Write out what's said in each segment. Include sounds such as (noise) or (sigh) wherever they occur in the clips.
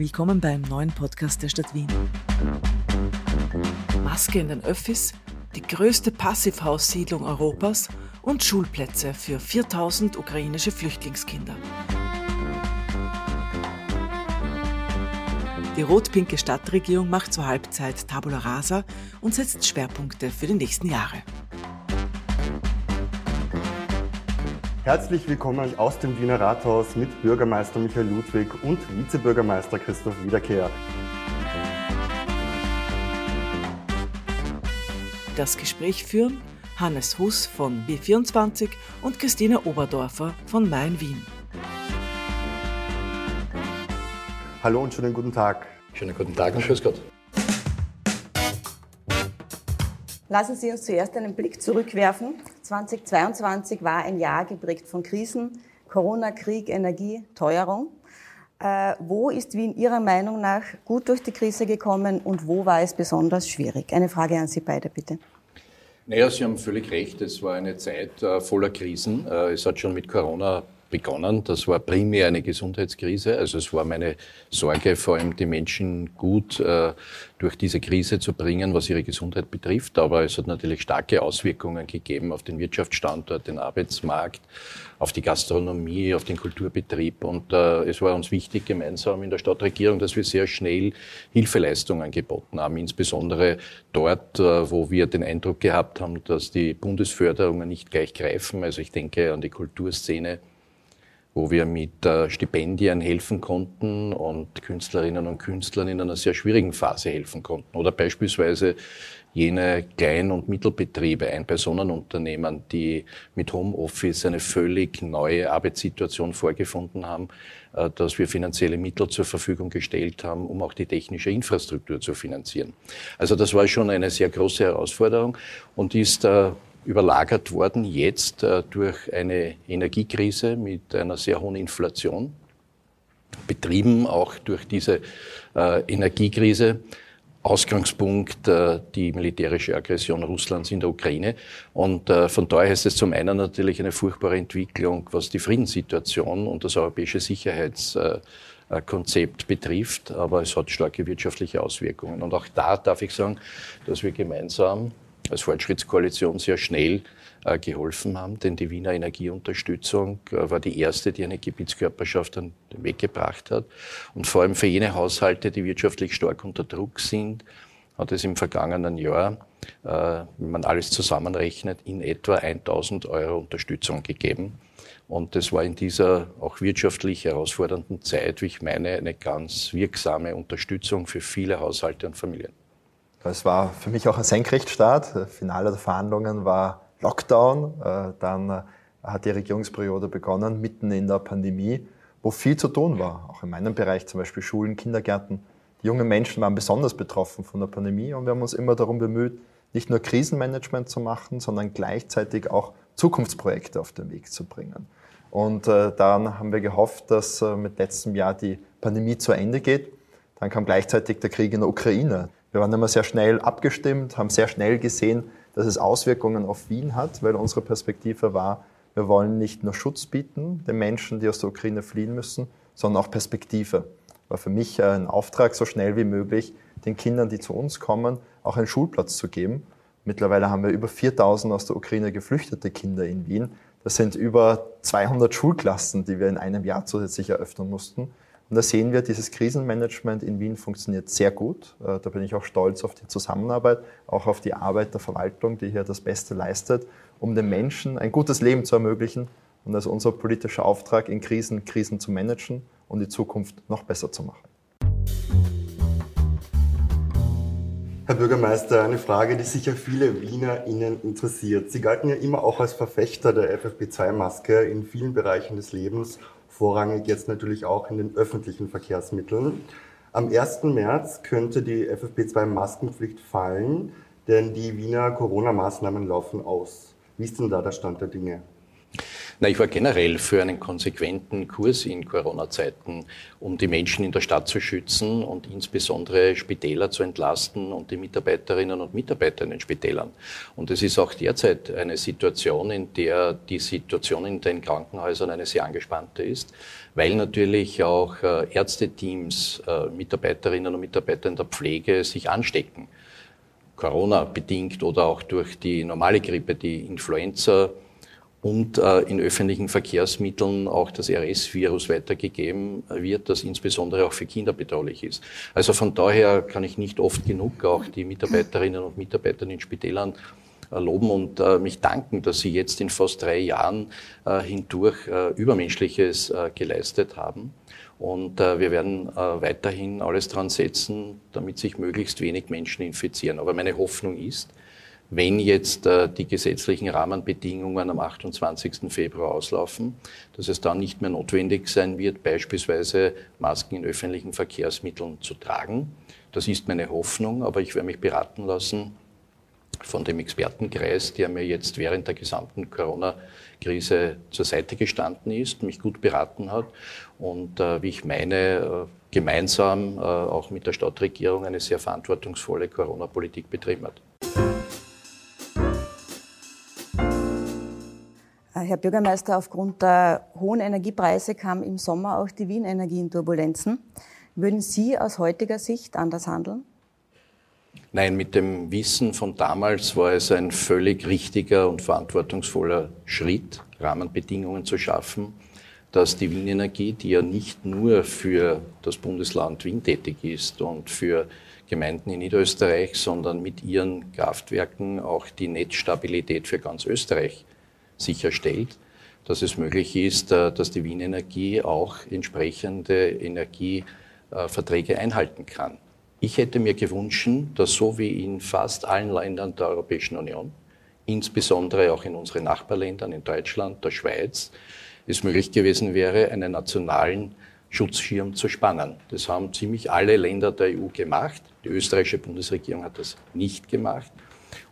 Willkommen beim neuen Podcast der Stadt Wien. Maske in den Öffis, die größte Passivhaussiedlung Europas und Schulplätze für 4000 ukrainische Flüchtlingskinder. Die rot-pinke Stadtregierung macht zur Halbzeit Tabula Rasa und setzt Schwerpunkte für die nächsten Jahre. Herzlich willkommen aus dem Wiener Rathaus mit Bürgermeister Michael Ludwig und Vizebürgermeister Christoph Wiederkehr. Das Gespräch führen Hannes Huss von B24 und Christine Oberdorfer von Main Wien. Hallo und schönen guten Tag. Schönen guten Tag und Grüß Gott. Lassen Sie uns zuerst einen Blick zurückwerfen. 2022 war ein Jahr geprägt von Krisen, Corona, Krieg, Energie, Teuerung. Äh, wo ist Wien Ihrer Meinung nach gut durch die Krise gekommen und wo war es besonders schwierig? Eine Frage an Sie beide, bitte. Naja, Sie haben völlig recht. Es war eine Zeit äh, voller Krisen. Äh, es hat schon mit Corona begonnen. Das war primär eine Gesundheitskrise. Also es war meine Sorge, vor allem die Menschen gut äh, durch diese Krise zu bringen, was ihre Gesundheit betrifft. Aber es hat natürlich starke Auswirkungen gegeben auf den Wirtschaftsstandort, den Arbeitsmarkt, auf die Gastronomie, auf den Kulturbetrieb. Und äh, es war uns wichtig, gemeinsam in der Stadtregierung, dass wir sehr schnell Hilfeleistungen geboten haben, insbesondere dort, äh, wo wir den Eindruck gehabt haben, dass die Bundesförderungen nicht gleich greifen. Also ich denke an die Kulturszene wo wir mit äh, Stipendien helfen konnten und Künstlerinnen und Künstlern in einer sehr schwierigen Phase helfen konnten. Oder beispielsweise jene Klein- und Mittelbetriebe, Ein-Personen-Unternehmen, die mit Homeoffice eine völlig neue Arbeitssituation vorgefunden haben, äh, dass wir finanzielle Mittel zur Verfügung gestellt haben, um auch die technische Infrastruktur zu finanzieren. Also das war schon eine sehr große Herausforderung und ist äh, überlagert worden jetzt äh, durch eine Energiekrise mit einer sehr hohen Inflation, betrieben auch durch diese äh, Energiekrise. Ausgangspunkt äh, die militärische Aggression Russlands in der Ukraine. Und von daher ist es zum einen natürlich eine furchtbare Entwicklung, was die Friedenssituation und das europäische Sicherheitskonzept betrifft, aber es hat starke wirtschaftliche Auswirkungen. Und auch da darf ich sagen, dass wir gemeinsam als Fortschrittskoalition sehr schnell äh, geholfen haben, denn die Wiener Energieunterstützung äh, war die erste, die eine Gebietskörperschaft an den Weg gebracht hat. Und vor allem für jene Haushalte, die wirtschaftlich stark unter Druck sind, hat es im vergangenen Jahr, äh, wenn man alles zusammenrechnet, in etwa 1000 Euro Unterstützung gegeben. Und das war in dieser auch wirtschaftlich herausfordernden Zeit, wie ich meine, eine ganz wirksame Unterstützung für viele Haushalte und Familien. Es war für mich auch ein Senkrechtstart. Finale der Verhandlungen war Lockdown. Äh, dann äh, hat die Regierungsperiode begonnen, mitten in der Pandemie, wo viel zu tun war. Auch in meinem Bereich, zum Beispiel Schulen, Kindergärten. Die jungen Menschen waren besonders betroffen von der Pandemie und wir haben uns immer darum bemüht, nicht nur Krisenmanagement zu machen, sondern gleichzeitig auch Zukunftsprojekte auf den Weg zu bringen. Und äh, dann haben wir gehofft, dass mit letztem Jahr die Pandemie zu Ende geht. Dann kam gleichzeitig der Krieg in der Ukraine. Wir waren immer sehr schnell abgestimmt, haben sehr schnell gesehen, dass es Auswirkungen auf Wien hat, weil unsere Perspektive war, wir wollen nicht nur Schutz bieten den Menschen, die aus der Ukraine fliehen müssen, sondern auch Perspektive. War für mich ein Auftrag, so schnell wie möglich den Kindern, die zu uns kommen, auch einen Schulplatz zu geben. Mittlerweile haben wir über 4000 aus der Ukraine geflüchtete Kinder in Wien. Das sind über 200 Schulklassen, die wir in einem Jahr zusätzlich eröffnen mussten. Und da sehen wir, dieses Krisenmanagement in Wien funktioniert sehr gut. Äh, da bin ich auch stolz auf die Zusammenarbeit, auch auf die Arbeit der Verwaltung, die hier das Beste leistet, um den Menschen ein gutes Leben zu ermöglichen. Und das ist unser politischer Auftrag, in Krisen Krisen zu managen und die Zukunft noch besser zu machen. Herr Bürgermeister, eine Frage, die sicher viele Wiener Ihnen interessiert. Sie galten ja immer auch als Verfechter der FFP2-Maske in vielen Bereichen des Lebens vorrangig jetzt natürlich auch in den öffentlichen Verkehrsmitteln. Am 1. März könnte die FFP2-Maskenpflicht fallen, denn die Wiener Corona-Maßnahmen laufen aus. Wie ist denn da der Stand der Dinge? Na, ich war generell für einen konsequenten Kurs in Corona-Zeiten, um die Menschen in der Stadt zu schützen und insbesondere Spitäler zu entlasten und die Mitarbeiterinnen und Mitarbeiter in den Spitälern. Und es ist auch derzeit eine Situation, in der die Situation in den Krankenhäusern eine sehr angespannte ist, weil natürlich auch äh, Ärzteteams, äh, Mitarbeiterinnen und Mitarbeiter in der Pflege sich anstecken. Corona bedingt oder auch durch die normale Grippe, die Influenza, und äh, in öffentlichen Verkehrsmitteln auch das RS-Virus weitergegeben wird, das insbesondere auch für Kinder bedrohlich ist. Also von daher kann ich nicht oft genug auch die Mitarbeiterinnen und Mitarbeiter in Spitälern äh, loben und äh, mich danken, dass sie jetzt in fast drei Jahren äh, hindurch äh, Übermenschliches äh, geleistet haben. Und äh, wir werden weiterhin alles dran setzen, damit sich möglichst wenig Menschen infizieren. Aber meine Hoffnung ist, wenn jetzt äh, die gesetzlichen Rahmenbedingungen am 28. Februar auslaufen, dass es dann nicht mehr notwendig sein wird, beispielsweise Masken in öffentlichen Verkehrsmitteln zu tragen. Das ist meine Hoffnung, aber ich werde mich beraten lassen von dem Expertenkreis, der mir jetzt während der gesamten Corona-Krise zur Seite gestanden ist, mich gut beraten hat und äh, wie ich meine, äh, gemeinsam äh, auch mit der Stadtregierung eine sehr verantwortungsvolle Corona-Politik betrieben hat. Herr Bürgermeister, aufgrund der hohen Energiepreise kam im Sommer auch die Wien Energie in Turbulenzen. Würden Sie aus heutiger Sicht anders handeln? Nein, mit dem Wissen von damals war es ein völlig richtiger und verantwortungsvoller Schritt, Rahmenbedingungen zu schaffen, dass die Wien Energie, die ja nicht nur für das Bundesland Wien tätig ist und für Gemeinden in Niederösterreich, sondern mit ihren Kraftwerken auch die Netzstabilität für ganz Österreich sicherstellt, dass es möglich ist, äh, dass die Wien Energie auch entsprechende Energieverträge einhalten kann. Ich hätte mir gewünscht, dass so wie in fast allen Ländern der Europäischen Union, insbesondere auch in unseren Nachbarländern, in Deutschland, der Schweiz, es möglich gewesen wäre, einen nationalen Schutzschirm zu spannen. Das haben ziemlich alle Länder der EU gemacht. Die österreichische Bundesregierung hat das nicht gemacht.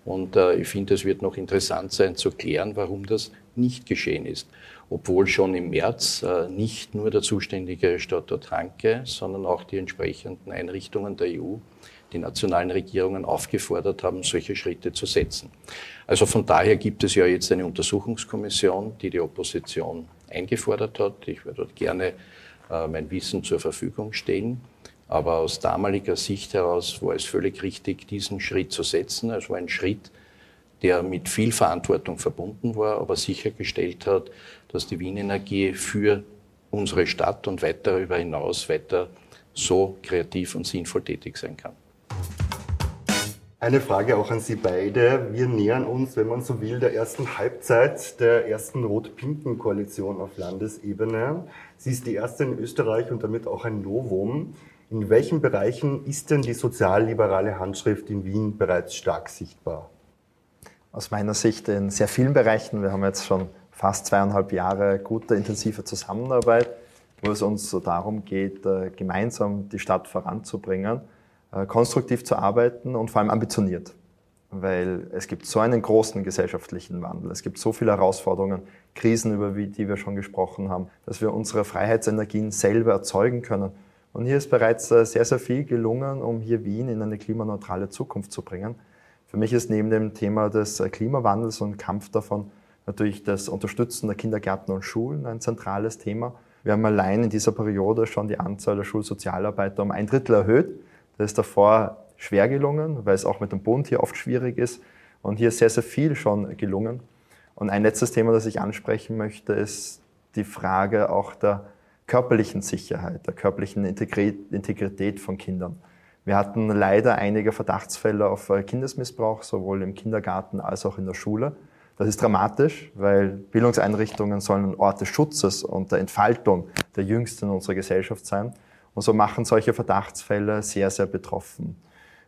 Und äh, ich finde, es wird noch interessant sein zu klären, warum das nicht geschehen ist. Obwohl schon im März äh, nicht nur der zuständige Stadtort Hanke, sondern auch die entsprechenden Einrichtungen der EU, die nationalen Regierungen aufgefordert haben, solche Schritte zu setzen. Also von daher gibt es ja jetzt eine Untersuchungskommission, die die Opposition eingefordert hat. Ich werde dort gerne äh, mein Wissen zur Verfügung stellen. Aber aus damaliger Sicht heraus war es völlig richtig, diesen Schritt zu setzen. Es war ein Schritt, der mit viel Verantwortung verbunden war, aber sichergestellt hat, dass die Wien Energie für unsere Stadt und weit darüber hinaus weiter so kreativ und sinnvoll tätig sein kann. Eine Frage auch an Sie beide. Wir nähern uns, wenn man so will, der ersten Halbzeit der ersten rot-pinken Koalition auf Landesebene. Sie ist die erste in Österreich und damit auch ein Novum. In welchen Bereichen ist denn die sozialliberale Handschrift in Wien bereits stark sichtbar? Aus meiner Sicht in sehr vielen Bereichen. Wir haben jetzt schon fast zweieinhalb Jahre gute, intensive Zusammenarbeit, wo es uns so darum geht, äh, gemeinsam die Stadt voranzubringen, äh, konstruktiv zu arbeiten und vor allem ambitioniert. Weil es gibt so einen großen gesellschaftlichen Wandel, es gibt so viele Herausforderungen, Krisen, über die wir schon gesprochen haben, dass wir unsere Freiheitsenergien selber erzeugen können und hier ist bereits äh, sehr, sehr viel gelungen, um hier Wien in eine klimaneutrale Zukunft zu bringen. Für mich ist neben dem Thema des äh, Klimawandels und Kampf davon natürlich das Unterstützen der Kindergärten und Schulen ein zentrales Thema. Wir haben allein in dieser Periode schon die Anzahl der Schulsozialarbeiter um ein Drittel erhöht. Das ist davor schwer gelungen, weil es auch mit dem Bund hier oft schwierig ist. Und hier ist sehr, sehr viel schon gelungen. Und ein letztes Thema, das ich ansprechen möchte, ist die Frage auch der körperlichen Sicherheit, der körperlichen Integrität von Kindern. Wir hatten leider einige Verdachtsfälle auf äh, Kindesmissbrauch, sowohl im Kindergarten als auch in der Schule. Das ist dramatisch, weil Bildungseinrichtungen sollen Ort des Schutzes und der Entfaltung der Jüngsten in unserer Gesellschaft sein. Und so machen solche Verdachtsfälle sehr, sehr betroffen.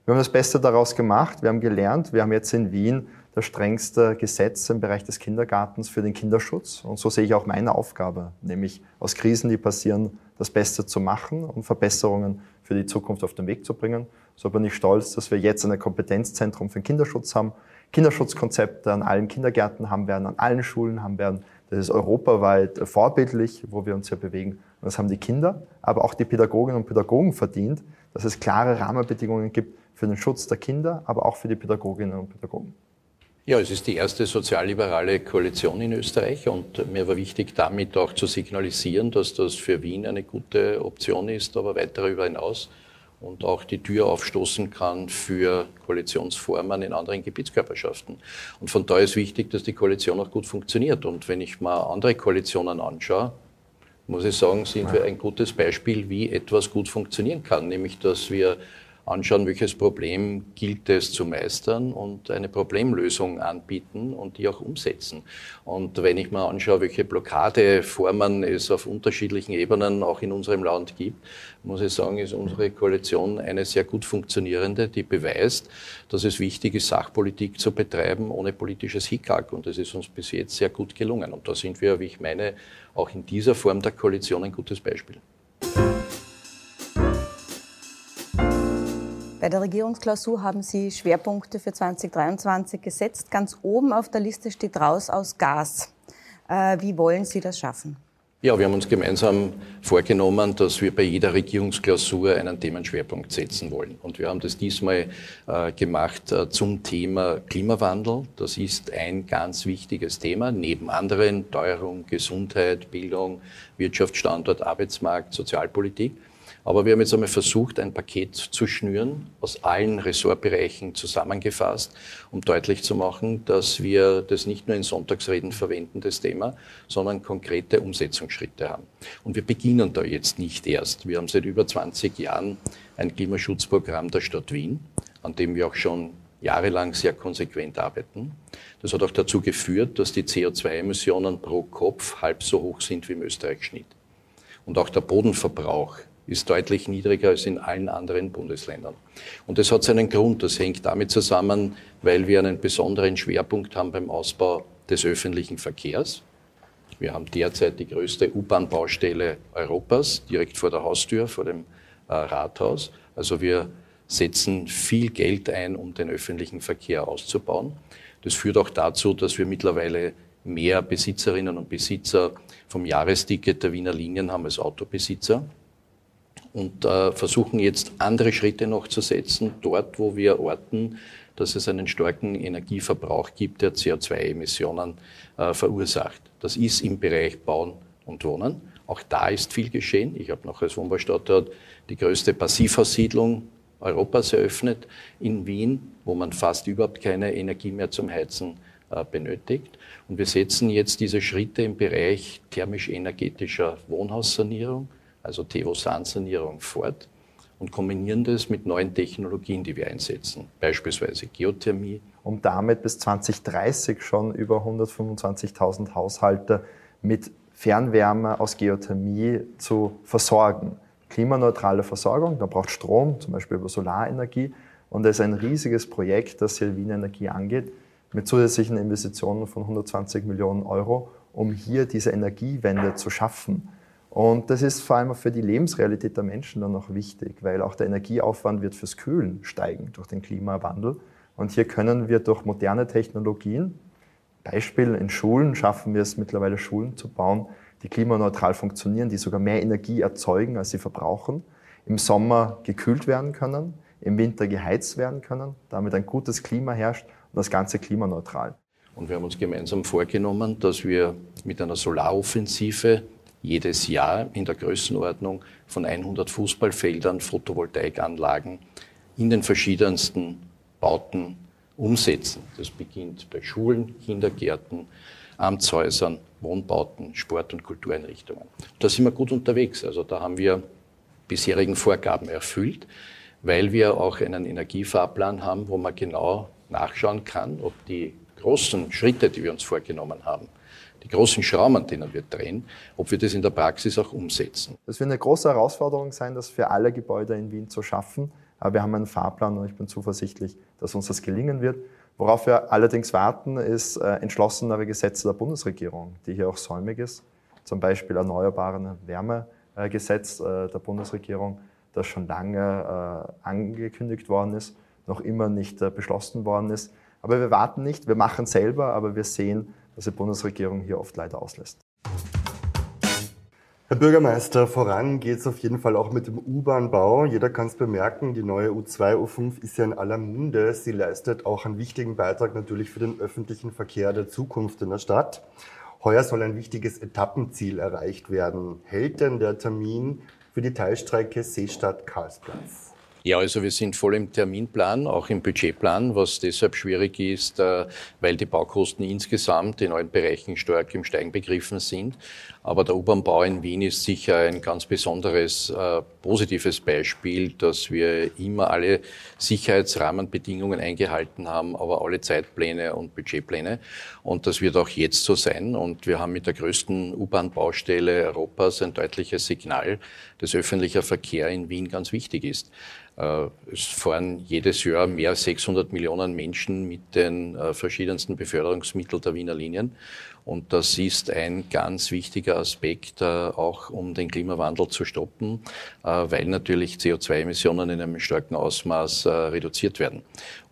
Wir haben das Beste daraus gemacht. Wir haben gelernt. Wir haben jetzt in Wien das strengste Gesetz im Bereich des Kindergartens für den Kinderschutz. Und so sehe ich auch meine Aufgabe, nämlich aus Krisen, die passieren, das Beste zu machen und Verbesserungen für die Zukunft auf den Weg zu bringen. So bin ich stolz, dass wir jetzt ein Kompetenzzentrum für den Kinderschutz haben, Kinderschutzkonzepte an allen Kindergärten haben werden, an allen Schulen haben werden, Das ist europaweit vorbildlich, wo wir uns hier bewegen. Und das haben die Kinder, aber auch die Pädagoginnen und Pädagogen verdient, dass es klare Rahmenbedingungen gibt für den Schutz der Kinder, aber auch für die Pädagoginnen und Pädagogen. Ja, es ist die erste sozialliberale Koalition in Österreich und mir war wichtig, damit auch zu signalisieren, dass das für Wien eine gute Option ist, aber weit darüber hinaus und auch die Tür aufstoßen kann für Koalitionsformen in anderen Gebietskörperschaften. Und von da ist wichtig, dass die Koalition auch gut funktioniert. Und wenn ich mal andere Koalitionen anschaue, muss ich sagen, sind wir ein gutes Beispiel, wie etwas gut funktionieren kann, nämlich dass wir anschauen, welches Problem gilt es zu meistern und eine Problemlösung anbieten und die auch umsetzen. Und wenn ich mir anschaue, welche Blockadeformen es auf unterschiedlichen Ebenen auch in unserem Land gibt, muss ich sagen, ist unsere Koalition eine sehr gut funktionierende, die beweist, dass es wichtig ist, Sachpolitik zu betreiben ohne politisches Hickhack. Und das ist uns bis jetzt sehr gut gelungen. Und da sind wir, wie ich meine, auch in dieser Form der Koalition ein gutes Beispiel. Bei der Regierungsklausur haben Sie Schwerpunkte für 2023 gesetzt. Ganz oben auf der Liste steht raus aus Gas. Äh, wie wollen Sie das schaffen? Ja, wir haben uns gemeinsam vorgenommen, dass wir bei jeder Regierungsklausur einen Themenschwerpunkt setzen wollen. Und wir haben das diesmal äh, gemacht äh, zum Thema Klimawandel. Das ist ein ganz wichtiges Thema, neben anderen Teuerung, Gesundheit, Bildung, Wirtschaftsstandort, Arbeitsmarkt, Sozialpolitik. Aber wir haben jetzt einmal versucht, ein Paket zu schnüren, aus allen Ressortbereichen zusammengefasst, um deutlich zu machen, dass wir das nicht nur in Sonntagsreden verwenden, das Thema, sondern konkrete Umsetzungsschritte haben. Und wir beginnen da jetzt nicht erst. Wir haben seit über 20 Jahren ein Klimaschutzprogramm der Stadt Wien, an dem wir auch schon jahrelang sehr konsequent arbeiten. Das hat auch dazu geführt, dass die CO2-Emissionen pro Kopf halb so hoch sind wie im Österreich-Schnitt. Und auch der Bodenverbrauch ist deutlich niedriger als in allen anderen Bundesländern. Und das hat seinen Grund. Das hängt damit zusammen, weil wir einen besonderen Schwerpunkt haben beim Ausbau des öffentlichen Verkehrs. Wir haben derzeit die größte U-Bahn-Baustelle Europas direkt vor der Haustür, vor dem äh, Rathaus. Also wir setzen viel Geld ein, um den öffentlichen Verkehr auszubauen. Das führt auch dazu, dass wir mittlerweile mehr Besitzerinnen und Besitzer vom Jahresticket der Wiener Linien haben als Autobesitzer und äh, versuchen jetzt andere Schritte noch zu setzen, dort, wo wir orten, dass es einen starken Energieverbrauch gibt, der CO2-Emissionen äh, verursacht. Das ist im Bereich Bauen und Wohnen. Auch da ist viel geschehen. Ich habe noch als Wohnbaustadtort die größte Passivhaussiedlung Europas eröffnet in Wien, wo man fast überhaupt keine Energie mehr zum Heizen äh, benötigt. Und wir setzen jetzt diese Schritte im Bereich thermisch-energetischer Wohnhaussanierung, also Tevosan-Sanierung fort und kombinieren das mit neuen Technologien, die wir einsetzen, beispielsweise Geothermie. Um damit bis 2030 schon über 125.000 Haushalte mit Fernwärme aus Geothermie zu versorgen. Klimaneutrale Versorgung, da braucht Strom, zum Beispiel über Solarenergie. Und das ist ein riesiges Projekt, das hier Wien Energie angeht, mit zusätzlichen Investitionen von 120 Millionen Euro, um hier diese Energiewende zu schaffen. Und das ist vor allem für die Lebensrealität der Menschen dann noch wichtig, weil auch der Energieaufwand wird fürs Kühlen steigen durch den Klimawandel. Und hier können wir durch moderne Technologien, Beispiel in Schulen, schaffen wir es mittlerweile Schulen zu bauen, die klimaneutral funktionieren, die sogar mehr Energie erzeugen, als sie verbrauchen, im Sommer gekühlt werden können, im Winter geheizt werden können, damit ein gutes Klima herrscht und das Ganze klimaneutral. Und wir haben uns gemeinsam vorgenommen, dass wir mit einer Solaroffensive jedes Jahr in der Größenordnung von 100 Fußballfeldern Photovoltaikanlagen in den verschiedensten Bauten umsetzen. Das beginnt bei Schulen, Kindergärten, Amtshäusern, Wohnbauten, Sport- und Kultureinrichtungen. Da sind wir gut unterwegs. Also da haben wir bisherigen Vorgaben erfüllt, weil wir auch einen Energiefahrplan haben, wo man genau nachschauen kann, ob die großen Schritte, die wir uns vorgenommen haben, die großen Schrauben, an denen wir drehen, ob wir das in der Praxis auch umsetzen. Das wird eine große Herausforderung sein, das für alle Gebäude in Wien zu schaffen. Aber wir haben einen Fahrplan und ich bin zuversichtlich, dass uns das gelingen wird. Worauf wir allerdings warten, ist äh, entschlossenere Gesetze der Bundesregierung, die hier auch säumig ist. Zum Beispiel erneuerbare Wärmegesetz äh, der Bundesregierung, das schon lange äh, angekündigt worden ist, noch immer nicht beschlossen worden ist. Aber wir warten nicht, wir machen selber, aber wir sehen, was die Bundesregierung hier oft leider auslässt. Herr Bürgermeister, voran geht es auf jeden Fall auch mit dem U-Bahn-Bau. Jeder kann es bemerken, die neue U2, U5 ist ja in aller Munde. Sie leistet auch einen wichtigen Beitrag natürlich für den öffentlichen Verkehr der Zukunft in der Stadt. Heuer soll ein wichtiges Etappenziel erreicht werden. Hält denn der Termin für die Teilstrecke Seestadt-Karlsplatz? Ja, also wir sind voll im Terminplan, auch im Budgetplan, was deshalb schwierig ist, äh, weil die Baukosten insgesamt in allen Bereichen stark im Steigen begriffen sind. Aber der U-Bahn-Bau in Wien ist sicher ein ganz besonderes äh, positives Beispiel, dass wir immer alle Sicherheitsrahmenbedingungen eingehalten haben, aber alle Zeitpläne und Budgetpläne. Und das wird auch jetzt so sein. Und wir haben mit der größten U-Bahn-Baustelle Europas ein deutliches Signal, dass öffentlicher Verkehr in Wien ganz wichtig ist. Äh, es fahren jedes Jahr mehr als 600 Millionen Menschen mit den äh, verschiedensten Beförderungsmitteln der Wiener Linien. Und das ist ein ganz wichtiger Aspekt, äh, auch um den Klimawandel zu stoppen, weil natürlich CO2-Emissionen in einem starken Ausmaß reduziert werden.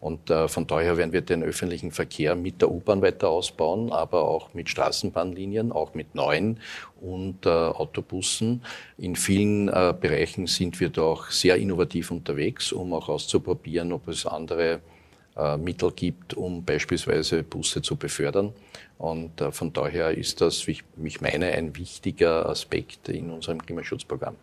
Und von daher werden wir den öffentlichen Verkehr mit der U-Bahn weiter ausbauen, aber auch mit Straßenbahnlinien, auch mit neuen und Autobussen. In vielen Bereichen sind wir doch sehr innovativ unterwegs um auch auszuprobieren, ob es andere äh, Mittel gibt, um beispielsweise Busse zu befördern. Und äh, von daher ist das, wie ich meine, ein wichtiger Aspekt in unserem Klimaschutzprogramm.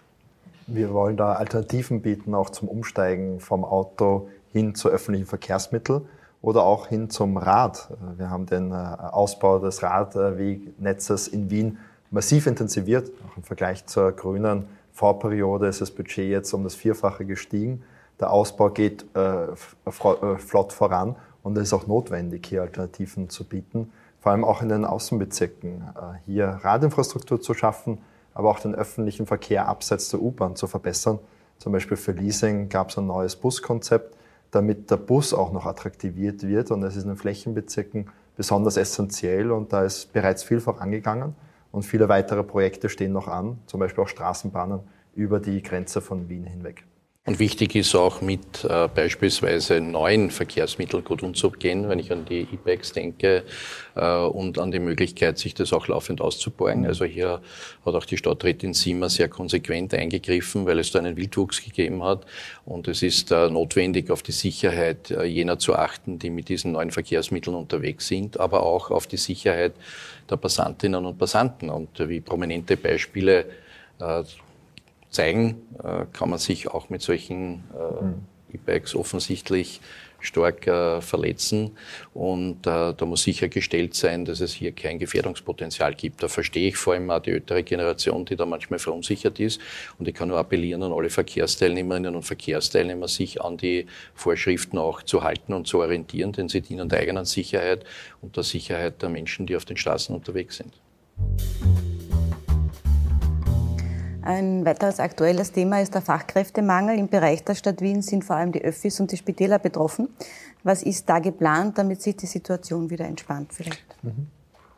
Wir wollen da Alternativen bieten, auch zum Umsteigen vom Auto hin zu öffentlichen Verkehrsmitteln oder auch hin zum Rad. Wir haben den äh, Ausbau des Radwegnetzes in Wien massiv intensiviert, auch im Vergleich zur grünen Vorperiode ist das Budget jetzt um das Vierfache gestiegen. Der Ausbau geht äh, äh, flott voran und es ist auch notwendig, hier Alternativen zu bieten, vor allem auch in den Außenbezirken, äh, hier Radinfrastruktur zu schaffen, aber auch den öffentlichen Verkehr abseits der U-Bahn zu verbessern. Zum Beispiel für Leasing gab es ein neues Buskonzept, damit der Bus auch noch attraktiviert wird und es ist in den Flächenbezirken besonders essentiell und da ist bereits viel vorangegangen. Und viele weitere Projekte stehen noch an, zum Beispiel auch Straßenbahnen über die Grenze von Wien hinweg. Und wichtig ist auch mit äh, beispielsweise neuen Verkehrsmitteln gut umzugehen, wenn ich an die E-Bikes denke äh, und an die Möglichkeit, sich das auch laufend auszubauen. Mhm. Also hier hat auch die Stadträtin Sima sehr konsequent eingegriffen, weil es da einen Wildwuchs gegeben hat. Und es ist äh, notwendig, auf die Sicherheit äh, jener zu achten, die mit diesen neuen Verkehrsmitteln unterwegs sind, aber auch auf die Sicherheit der Passantinnen und Passanten. Und wie prominente Beispiele äh, zeigen, äh, kann man sich auch mit solchen äh. E-Bikes offensichtlich stark verletzen. Und äh, da muss sichergestellt sein, dass es hier kein Gefährdungspotenzial gibt. Da verstehe ich vor allem auch die ältere Generation, die da manchmal verunsichert ist. Und ich kann nur appellieren an alle Verkehrsteilnehmerinnen und Verkehrsteilnehmer, sich an die Vorschriften auch zu halten und zu orientieren, denn sie dienen der eigenen Sicherheit und der Sicherheit der Menschen, die auf den Straßen unterwegs sind. Ein weiteres aktuelles Thema ist der Fachkräftemangel. Im Bereich der Stadt Wien sind vor allem die Öffis und die Spitäler betroffen. Was ist da geplant, damit sich die Situation wieder entspannt vielleicht? Mhm.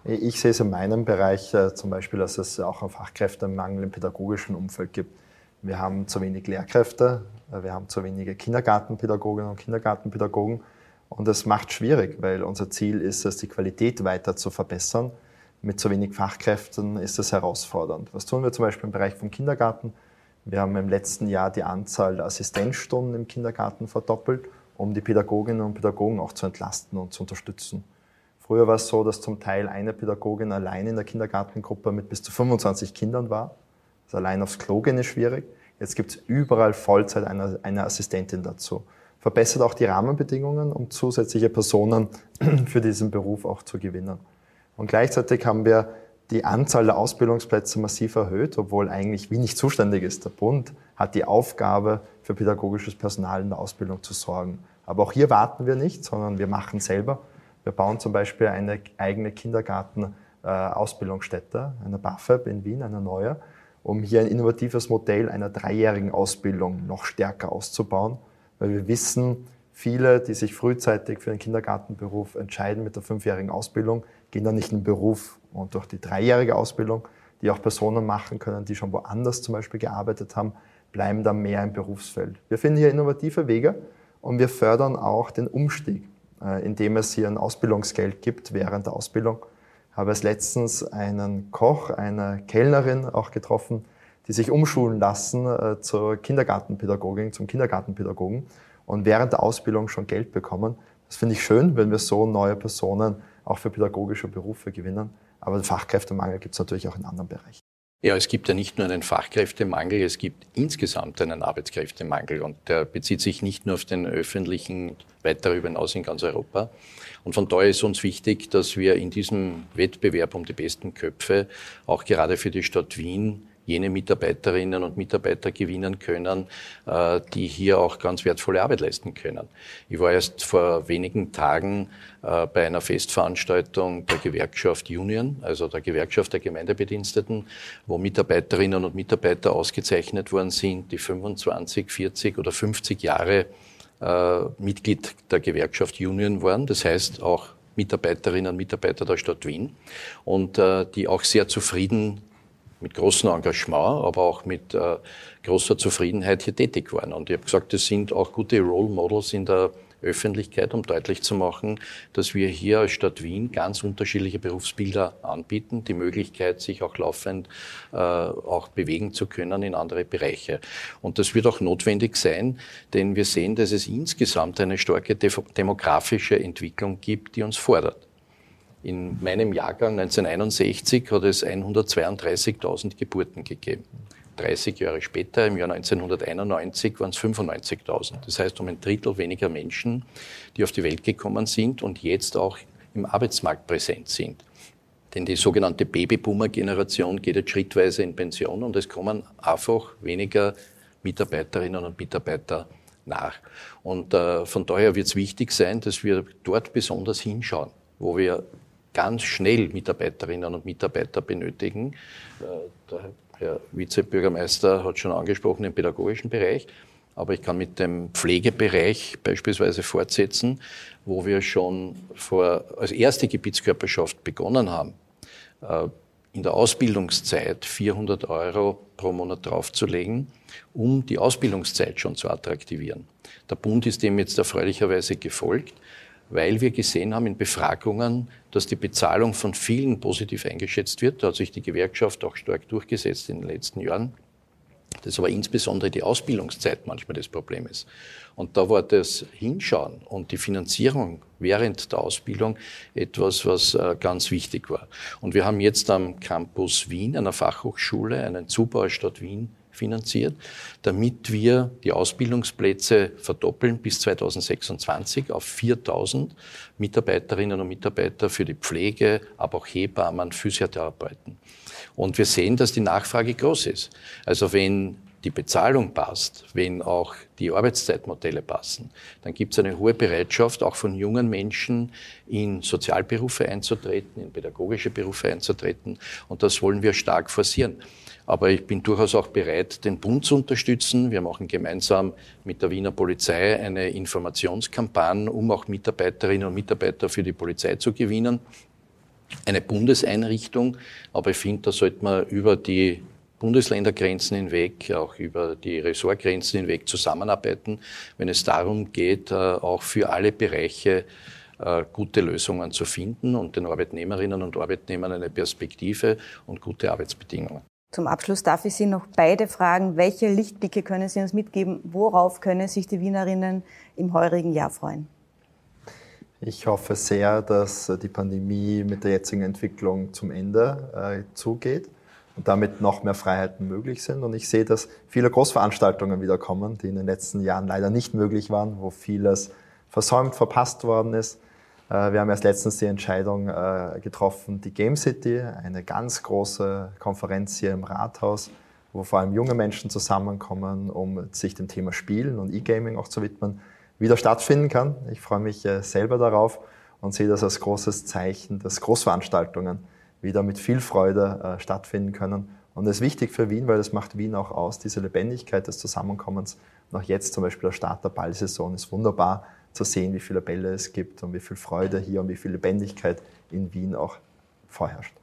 Ich sehe es in meinem Bereich äh, zum Beispiel, dass es auch einen Fachkräftemangel im pädagogischen Umfeld gibt. Wir haben zu wenig Lehrkräfte, äh, wir haben zu wenige Kindergartenpädagoginnen und Kindergartenpädagogen. Und das macht schwierig, weil unser Ziel ist es, die Qualität weiter zu verbessern mit zu wenig Fachkräften ist das herausfordernd. Was tun wir zum Beispiel im Bereich vom Kindergarten? Wir haben im letzten Jahr die Anzahl der Assistenzstunden im Kindergarten verdoppelt, um die Pädagoginnen und Pädagogen auch zu entlasten und zu unterstützen. Früher war es so, dass zum Teil eine Pädagogin allein in der Kindergartengruppe mit bis zu 25 Kindern war. Also allein aufs Klo gehen ist schwierig. Jetzt gibt es überall Vollzeit eine, eine Assistentin dazu. Verbessert auch die Rahmenbedingungen, um zusätzliche Personen (clears throat) für diesen Beruf auch zu gewinnen. Und gleichzeitig haben wir die Anzahl der Ausbildungsplätze massiv erhöht, obwohl eigentlich wie nicht zuständig ist. Der Bund hat die Aufgabe, für pädagogisches Personal in der Ausbildung zu sorgen. Aber auch hier warten wir nicht, sondern wir machen selber. Wir bauen zum Beispiel eine eigene Kindergarten-Ausbildungsstätte, eine BAföB in Wien, eine neue, um hier ein innovatives Modell einer dreijährigen Ausbildung noch stärker auszubauen, weil wir wissen, viele, die sich frühzeitig für den Kindergartenberuf entscheiden mit der fünfjährigen Ausbildung, gehen dann nicht in den Beruf. Und durch die dreijährige Ausbildung, die auch Personen machen können, die schon woanders zum Beispiel gearbeitet haben, bleiben dann mehr im Berufsfeld. Wir finden hier innovative Wege und wir fördern auch den Umstieg, äh, indem es hier ein Ausbildungsgeld gibt während der Ausbildung. habe es letztens einen Koch, eine Kellnerin auch getroffen, die sich umschulen lassen äh, zur Kindergartenpädagogin, zum Kindergartenpädagogen und während der Ausbildung schon Geld bekommen. Das finde ich schön, wenn wir so neue Personen auch für pädagogische Berufe gewinnen. Aber den Fachkräftemangel gibt es natürlich auch in anderen Bereichen. Ja, es gibt ja nicht nur einen Fachkräftemangel, es gibt insgesamt einen Arbeitskräftemangel und der bezieht sich nicht nur auf den öffentlichen, weit darüber hinaus in ganz Europa. Und von daher ist uns wichtig, dass wir in diesem Wettbewerb um die besten Köpfe auch gerade für die Stadt Wien jene Mitarbeiterinnen und Mitarbeiter gewinnen können, äh, die hier auch ganz wertvolle Arbeit leisten können. Ich war erst vor wenigen Tagen äh, bei einer Festveranstaltung der Gewerkschaft Union, also der Gewerkschaft der Gemeindebediensteten, wo Mitarbeiterinnen und Mitarbeiter ausgezeichnet worden sind, die 25, 40 oder 50 Jahre äh, Mitglied der Gewerkschaft Union waren. Das heißt auch Mitarbeiterinnen und Mitarbeiter der Stadt Wien und äh, die auch sehr zufrieden mit großem Engagement, aber auch mit äh, großer Zufriedenheit hier tätig waren. Und ich habe gesagt, das sind auch gute Role Models in der Öffentlichkeit, um deutlich zu machen, dass wir hier als Stadt Wien ganz unterschiedliche Berufsbilder anbieten, die Möglichkeit, sich auch laufend äh, auch bewegen zu können in andere Bereiche. Und das wird auch notwendig sein, denn wir sehen, dass es insgesamt eine starke demografische Entwicklung gibt, die uns fordert. In meinem Jahrgang 1961 hat es 132.000 Geburten gegeben. 30 Jahre später, im Jahr 1991, waren es 95.000. Das heißt, um ein Drittel weniger Menschen, die auf die Welt gekommen sind und jetzt auch im Arbeitsmarkt präsent sind. Denn die sogenannte Babyboomer-Generation geht jetzt schrittweise in Pension und es kommen einfach weniger Mitarbeiterinnen und Mitarbeiter nach. Und äh, von daher wird es wichtig sein, dass wir dort besonders hinschauen, wo wir ganz schnell Mitarbeiterinnen und Mitarbeiter benötigen. Äh, der Herr Vizebürgermeister hat schon angesprochen den pädagogischen Bereich, aber ich kann mit dem Pflegebereich beispielsweise fortsetzen, wo wir schon vor, als erste Gebietskörperschaft begonnen haben, äh, in der Ausbildungszeit 400 Euro pro Monat draufzulegen, um die Ausbildungszeit schon zu attraktivieren. Der Bund ist dem jetzt erfreulicherweise gefolgt weil wir gesehen haben in Befragungen, dass die Bezahlung von vielen positiv eingeschätzt wird. Da hat sich die Gewerkschaft auch stark durchgesetzt in den letzten Jahren. Das aber insbesondere die Ausbildungszeit manchmal das Problem ist. Und da war das Hinschauen und die Finanzierung während der Ausbildung etwas, was äh, ganz wichtig war. Und wir haben jetzt am Campus Wien, einer Fachhochschule, einen Zubau Stadt Wien finanziert, damit wir die Ausbildungsplätze verdoppeln bis 2026 auf 4000 Mitarbeiterinnen und Mitarbeiter für die Pflege, aber auch Hebammen, Physiotherapeuten. Und wir sehen, dass die Nachfrage groß ist. Also wenn die Bezahlung passt, wenn auch die Arbeitszeitmodelle passen, dann gibt es eine hohe Bereitschaft, auch von jungen Menschen in Sozialberufe einzutreten, in pädagogische Berufe einzutreten. Und das wollen wir stark forcieren. Aber ich bin durchaus auch bereit, den Bund zu unterstützen. Wir machen gemeinsam mit der Wiener Polizei eine Informationskampagne, um auch Mitarbeiterinnen und Mitarbeiter für die Polizei zu gewinnen. Eine Bundeseinrichtung, aber ich finde, da sollte man über die Bundesländergrenzen hinweg, auch über die Ressortgrenzen hinweg zusammenarbeiten, wenn es darum geht, äh, auch für alle Bereiche äh, gute Lösungen zu finden und den Arbeitnehmerinnen und Arbeitnehmern eine Perspektive und gute Arbeitsbedingungen. Zum Abschluss darf ich Sie noch beide fragen, welche Lichtblicke können Sie uns mitgeben? Worauf können sich die Wienerinnen im heurigen Jahr freuen? Ich hoffe sehr, dass die Pandemie mit der jetzigen Entwicklung zum Ende äh, zugeht und damit noch mehr Freiheiten möglich sind. Und ich sehe, dass viele Großveranstaltungen wieder kommen, die in den letzten Jahren leider nicht möglich waren, wo vieles versäumt, verpasst worden ist. Äh, wir haben erst letztens die Entscheidung äh, getroffen, die Game City, eine ganz große Konferenz hier im Rathaus, wo vor allem junge Menschen zusammenkommen, um sich dem Thema Spielen und E-Gaming auch zu widmen, wieder stattfinden kann. Ich freue mich äh, selber darauf und sehe das als großes Zeichen, dass Großveranstaltungen wieder mit viel Freude stattfinden können. Und das ist wichtig für Wien, weil das macht Wien auch aus, diese Lebendigkeit des Zusammenkommens. Auch jetzt zum Beispiel der Start der Ballsaison ist wunderbar, zu sehen, wie viele Bälle es gibt und wie viel Freude hier und wie viel Lebendigkeit in Wien auch vorherrscht.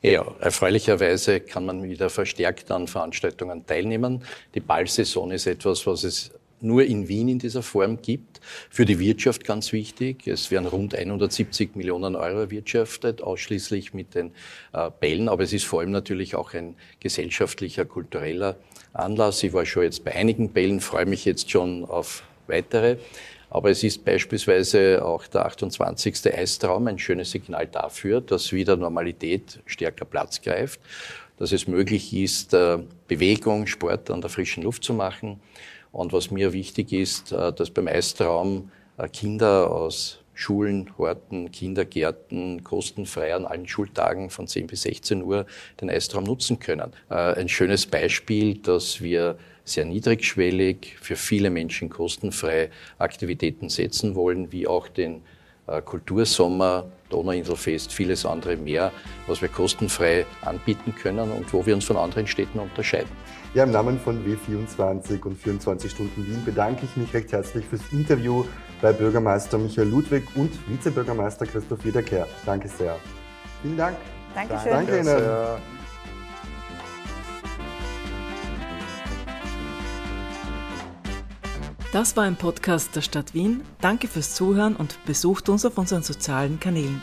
Ja, erfreulicherweise kann man wieder verstärkt an Veranstaltungen teilnehmen. Die Ballsaison ist etwas, was es nur in Wien in dieser Form gibt. Für die Wirtschaft ganz wichtig. Es werden rund 170 Millionen Euro erwirtschaftet, ausschließlich mit den äh, Bällen. Aber es ist vor allem natürlich auch ein gesellschaftlicher, kultureller Anlass. Ich war schon jetzt bei einigen Bällen, freue mich jetzt schon auf weitere. Aber es ist beispielsweise auch der 28. Eistraum ein schönes Signal dafür, dass wieder Normalität stärker Platz greift, dass es möglich ist, äh, Bewegung, Sport an der frischen Luft zu machen. Und was mir wichtig ist, äh, dass beim Eistraum äh, Kinder aus Schulen, Horten, Kindergärten kostenfrei an allen Schultagen von 10 bis 16 Uhr den Eistraum nutzen können. Ein schönes Beispiel, dass wir sehr niedrigschwellig, für viele Menschen kostenfrei Aktivitäten setzen wollen, wie auch den äh, Kultursommer, Donauinselfest, vieles andere mehr, was wir kostenfrei anbieten können und wo wir uns von anderen Städten unterscheiden. Ja, im Namen von W24 und 24 Stunden Wien bedanke ich mich recht herzlich fürs Interview bei Bürgermeister Michael Ludwig und Vizebürgermeister Christoph Wiederkehr. Danke sehr. Vielen Dank. Dankeschön. Danke Ihnen. Das war ein Podcast der Stadt Wien. Danke fürs Zuhören und besucht uns auf unseren sozialen Kanälen.